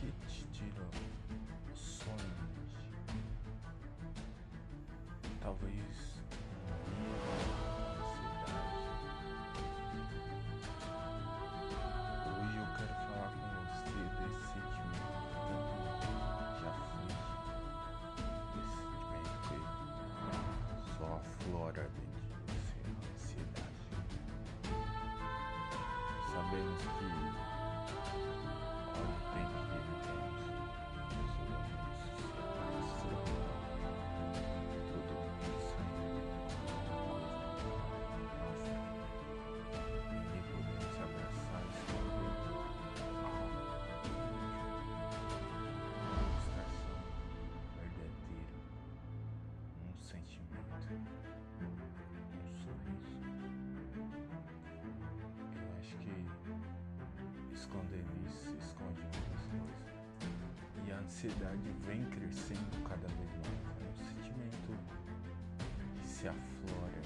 que te sono hoje? Talvez ansiedade. Hoje eu quero falar com você desse sentimento que te aflige, desse sentimento que só aflora dentro de você, a ansiedade. Sabemos que escondendo isso se esconde muitas coisas. E a ansiedade vem crescendo cada vez mais. É um sentimento que se aflora.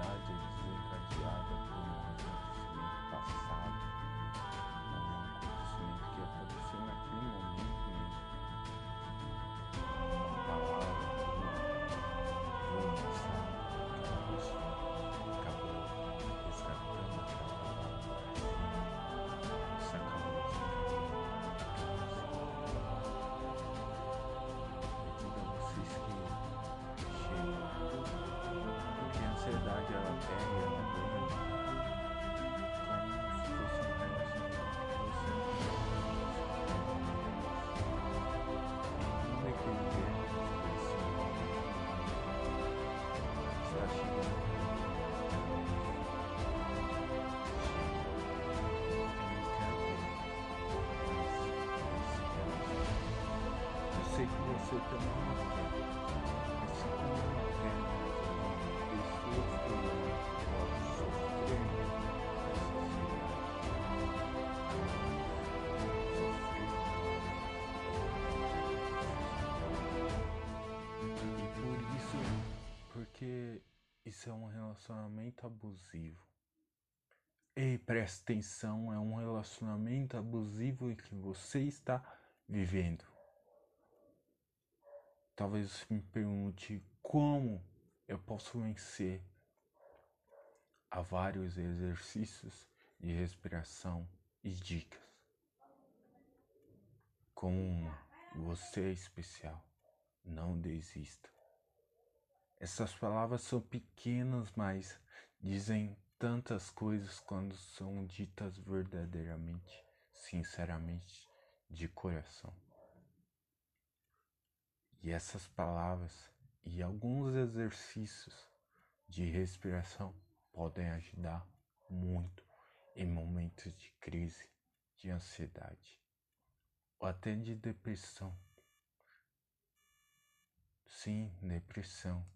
A relacionamento abusivo. Ei, presta atenção, é um relacionamento abusivo que você está vivendo. Talvez você me pergunte como eu posso vencer. Há vários exercícios de respiração e dicas. Como uma, você é especial. Não desista. Essas palavras são pequenas, mas dizem tantas coisas quando são ditas verdadeiramente, sinceramente, de coração. E essas palavras e alguns exercícios de respiração podem ajudar muito em momentos de crise, de ansiedade ou até de depressão. Sim, depressão,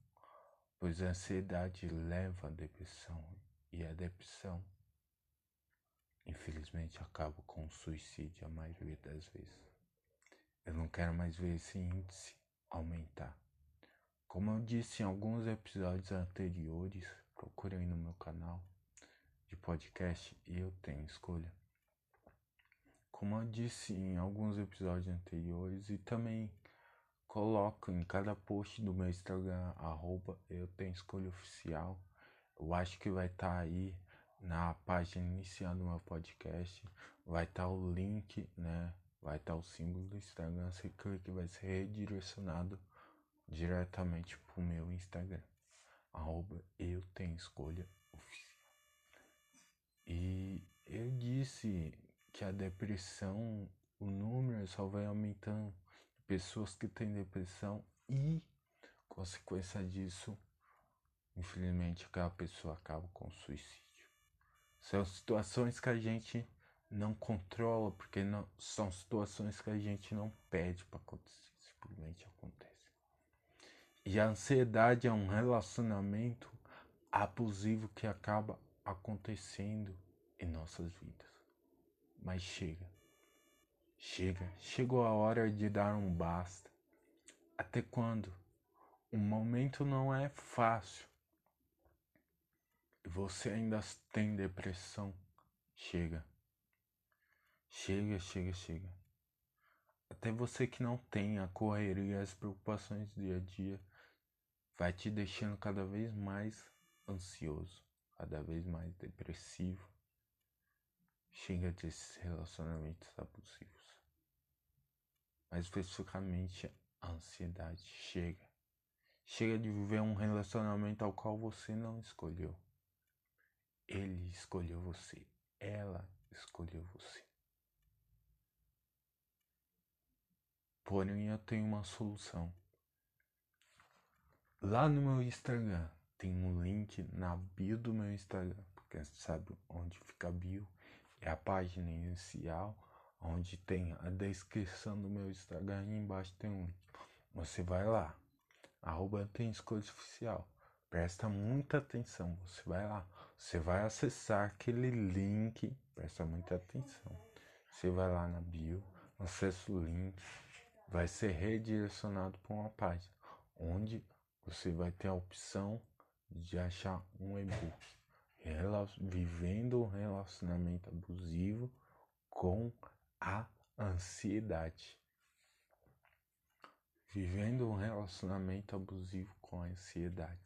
pois a ansiedade leva à depressão e a depressão, infelizmente, acaba com o suicídio a maioria das vezes. Eu não quero mais ver esse índice aumentar. Como eu disse em alguns episódios anteriores, procurem no meu canal de podcast e eu tenho escolha. Como eu disse em alguns episódios anteriores e também coloco em cada post do meu Instagram, arroba eu tenho escolha oficial. Eu acho que vai estar tá aí na página inicial do meu podcast. Vai estar tá o link, né? Vai estar tá o símbolo do Instagram. Você clica vai ser redirecionado diretamente pro meu Instagram. arroba eu tenho escolha oficial. E eu disse que a depressão, o número só vai aumentando pessoas que têm depressão e, consequência disso, infelizmente aquela pessoa acaba com suicídio. São situações que a gente não controla, porque não, são situações que a gente não pede para acontecer, simplesmente acontece. E a ansiedade é um relacionamento abusivo que acaba acontecendo em nossas vidas. Mas chega. Chega. Chegou a hora de dar um basta. Até quando? O momento não é fácil. E você ainda tem depressão. Chega. Chega, chega, chega. Até você que não tem a correria, as preocupações do dia a dia vai te deixando cada vez mais ansioso, cada vez mais depressivo. Chega desses relacionamentos abusivos. Mais especificamente, a ansiedade. Chega. Chega de viver um relacionamento ao qual você não escolheu. Ele escolheu você. Ela escolheu você. Porém, eu tenho uma solução. Lá no meu Instagram tem um link na bio do meu Instagram, porque você sabe onde fica a bio, é a página inicial, onde tem a descrição do meu Instagram e embaixo tem um. Você vai lá, arroba tem escolha oficial. Presta muita atenção, você vai lá, você vai acessar aquele link, presta muita atenção. Você vai lá na bio, acessa o link, vai ser redirecionado para uma página onde você vai ter a opção de achar um e-book vivendo um relacionamento abusivo com a ansiedade. Vivendo um relacionamento abusivo com a ansiedade.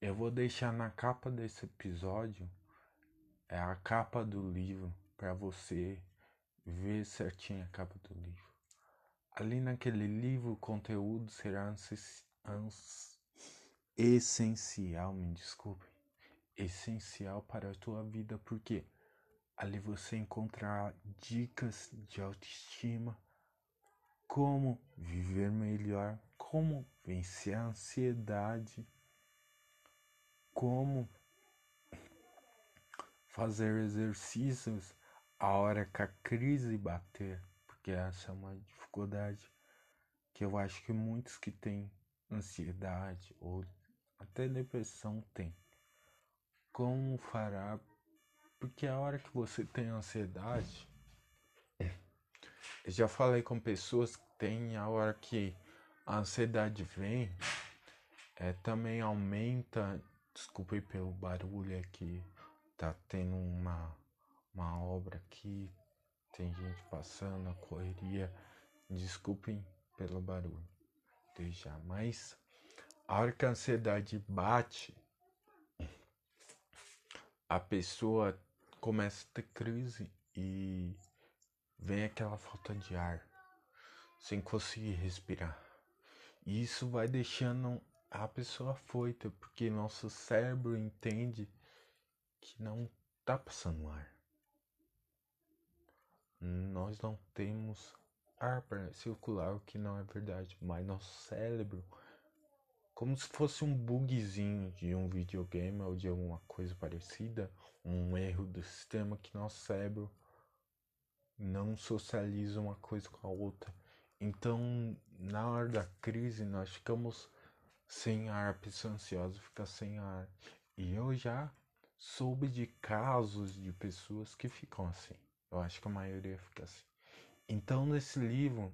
Eu vou deixar na capa desse episódio é a capa do livro para você ver certinho a capa do livro. Ali naquele livro o conteúdo será essencial, me desculpe, essencial para a tua vida, porque ali você encontrará dicas de autoestima, como viver melhor, como vencer a ansiedade, como fazer exercícios a hora que a crise bater, porque essa é uma dificuldade que eu acho que muitos que têm ansiedade ou até depressão tem. Como fará? Porque a hora que você tem ansiedade, eu já falei com pessoas que têm a hora que a ansiedade vem, é, também aumenta. Desculpe pelo barulho aqui, tá tendo uma, uma obra aqui, tem gente passando, a correria. Desculpem pelo barulho, desde já, mas a hora que a ansiedade bate, a pessoa começa a ter crise e vem aquela falta de ar, sem conseguir respirar. E isso vai deixando a pessoa foita, porque nosso cérebro entende que não tá passando ar. Nós não temos ar para circular, o que não é verdade, mas nosso cérebro como se fosse um bugzinho de um videogame ou de alguma coisa parecida, um erro do sistema que nosso cérebro não socializa uma coisa com a outra. Então, na hora da crise, nós ficamos sem ar, a pessoa ansiosa fica sem ar. E eu já soube de casos de pessoas que ficam assim. Eu acho que a maioria fica assim. Então, nesse livro,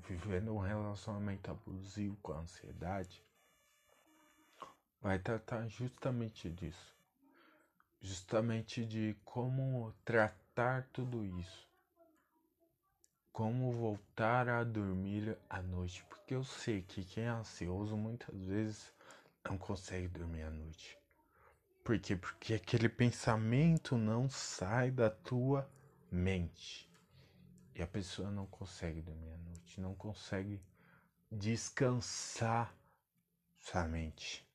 vivendo um relacionamento abusivo com a ansiedade, vai tratar justamente disso. Justamente de como tratar tudo isso. Como voltar a dormir à noite. Porque eu sei que quem é ansioso muitas vezes não consegue dormir à noite. Por quê? Porque aquele pensamento não sai da tua mente. E a pessoa não consegue dormir à noite, não consegue descansar sua mente.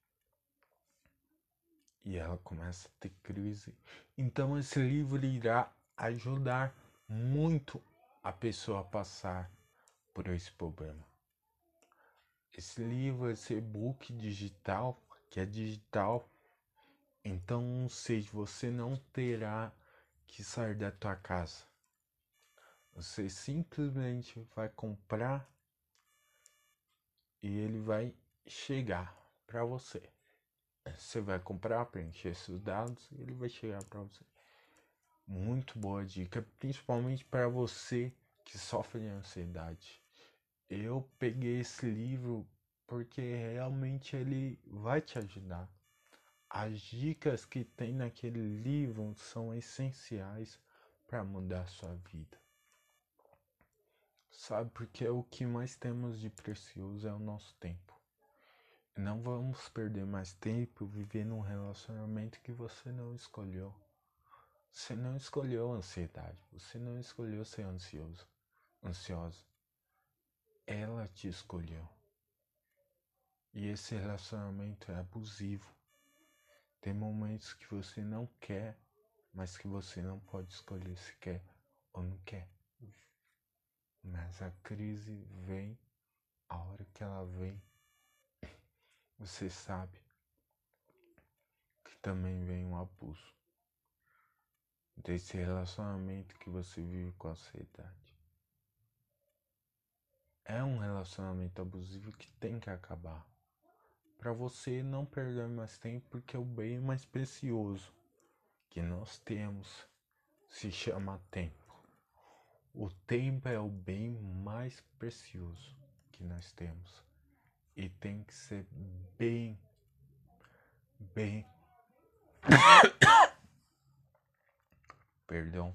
e ela começa a ter crise. Então esse livro irá ajudar muito a pessoa a passar por esse problema. Esse livro, esse e-book digital, que é digital, então sei, você não terá que sair da tua casa. Você simplesmente vai comprar e ele vai chegar para você. Você vai comprar, preencher seus dados e ele vai chegar para você. Muito boa dica, principalmente para você que sofre de ansiedade. Eu peguei esse livro porque realmente ele vai te ajudar. As dicas que tem naquele livro são essenciais para mudar a sua vida. Sabe, porque o que mais temos de precioso é o nosso tempo. Não vamos perder mais tempo vivendo um relacionamento que você não escolheu. Você não escolheu a ansiedade, você não escolheu ser ansioso, ansiosa. Ela te escolheu. E esse relacionamento é abusivo. Tem momentos que você não quer, mas que você não pode escolher se quer ou não quer. Mas a crise vem a hora que ela vem você sabe que também vem um abuso desse relacionamento que você vive com a ansiedade. É um relacionamento abusivo que tem que acabar. Para você não perder mais tempo, porque é o bem mais precioso que nós temos se chama tempo. O tempo é o bem mais precioso que nós temos e tem que ser bem, bem, perdão,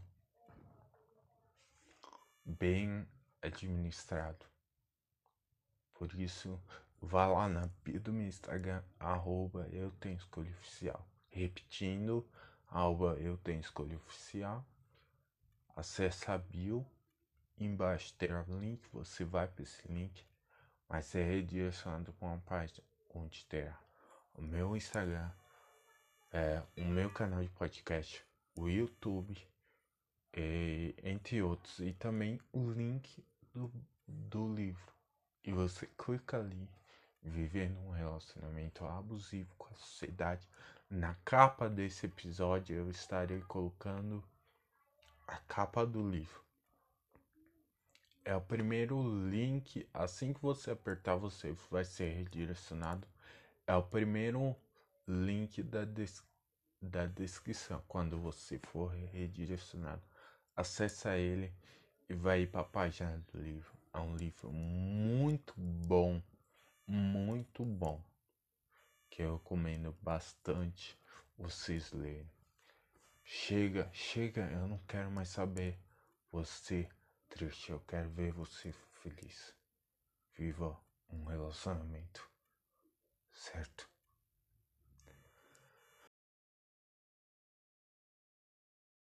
bem administrado. Por isso, vá lá na bio do meu Instagram, arroba eu tenho escolha oficial. Repetindo, arroba eu tenho escolha oficial. Acesse a bio, embaixo tem o link, você vai para esse link vai ser redirecionado para uma página onde terá o meu Instagram, é, o meu canal de podcast, o YouTube, e, entre outros, e também o link do, do livro. E você clica ali, vivendo um relacionamento abusivo com a sociedade. Na capa desse episódio eu estarei colocando a capa do livro. É o primeiro link, assim que você apertar, você vai ser redirecionado. É o primeiro link da, des da descrição. Quando você for redirecionado, acessa ele e vai para a página do livro. É um livro muito bom, muito bom, que eu recomendo bastante vocês lerem. Chega, chega, eu não quero mais saber você triste, eu quero ver você feliz. Viva um relacionamento, certo?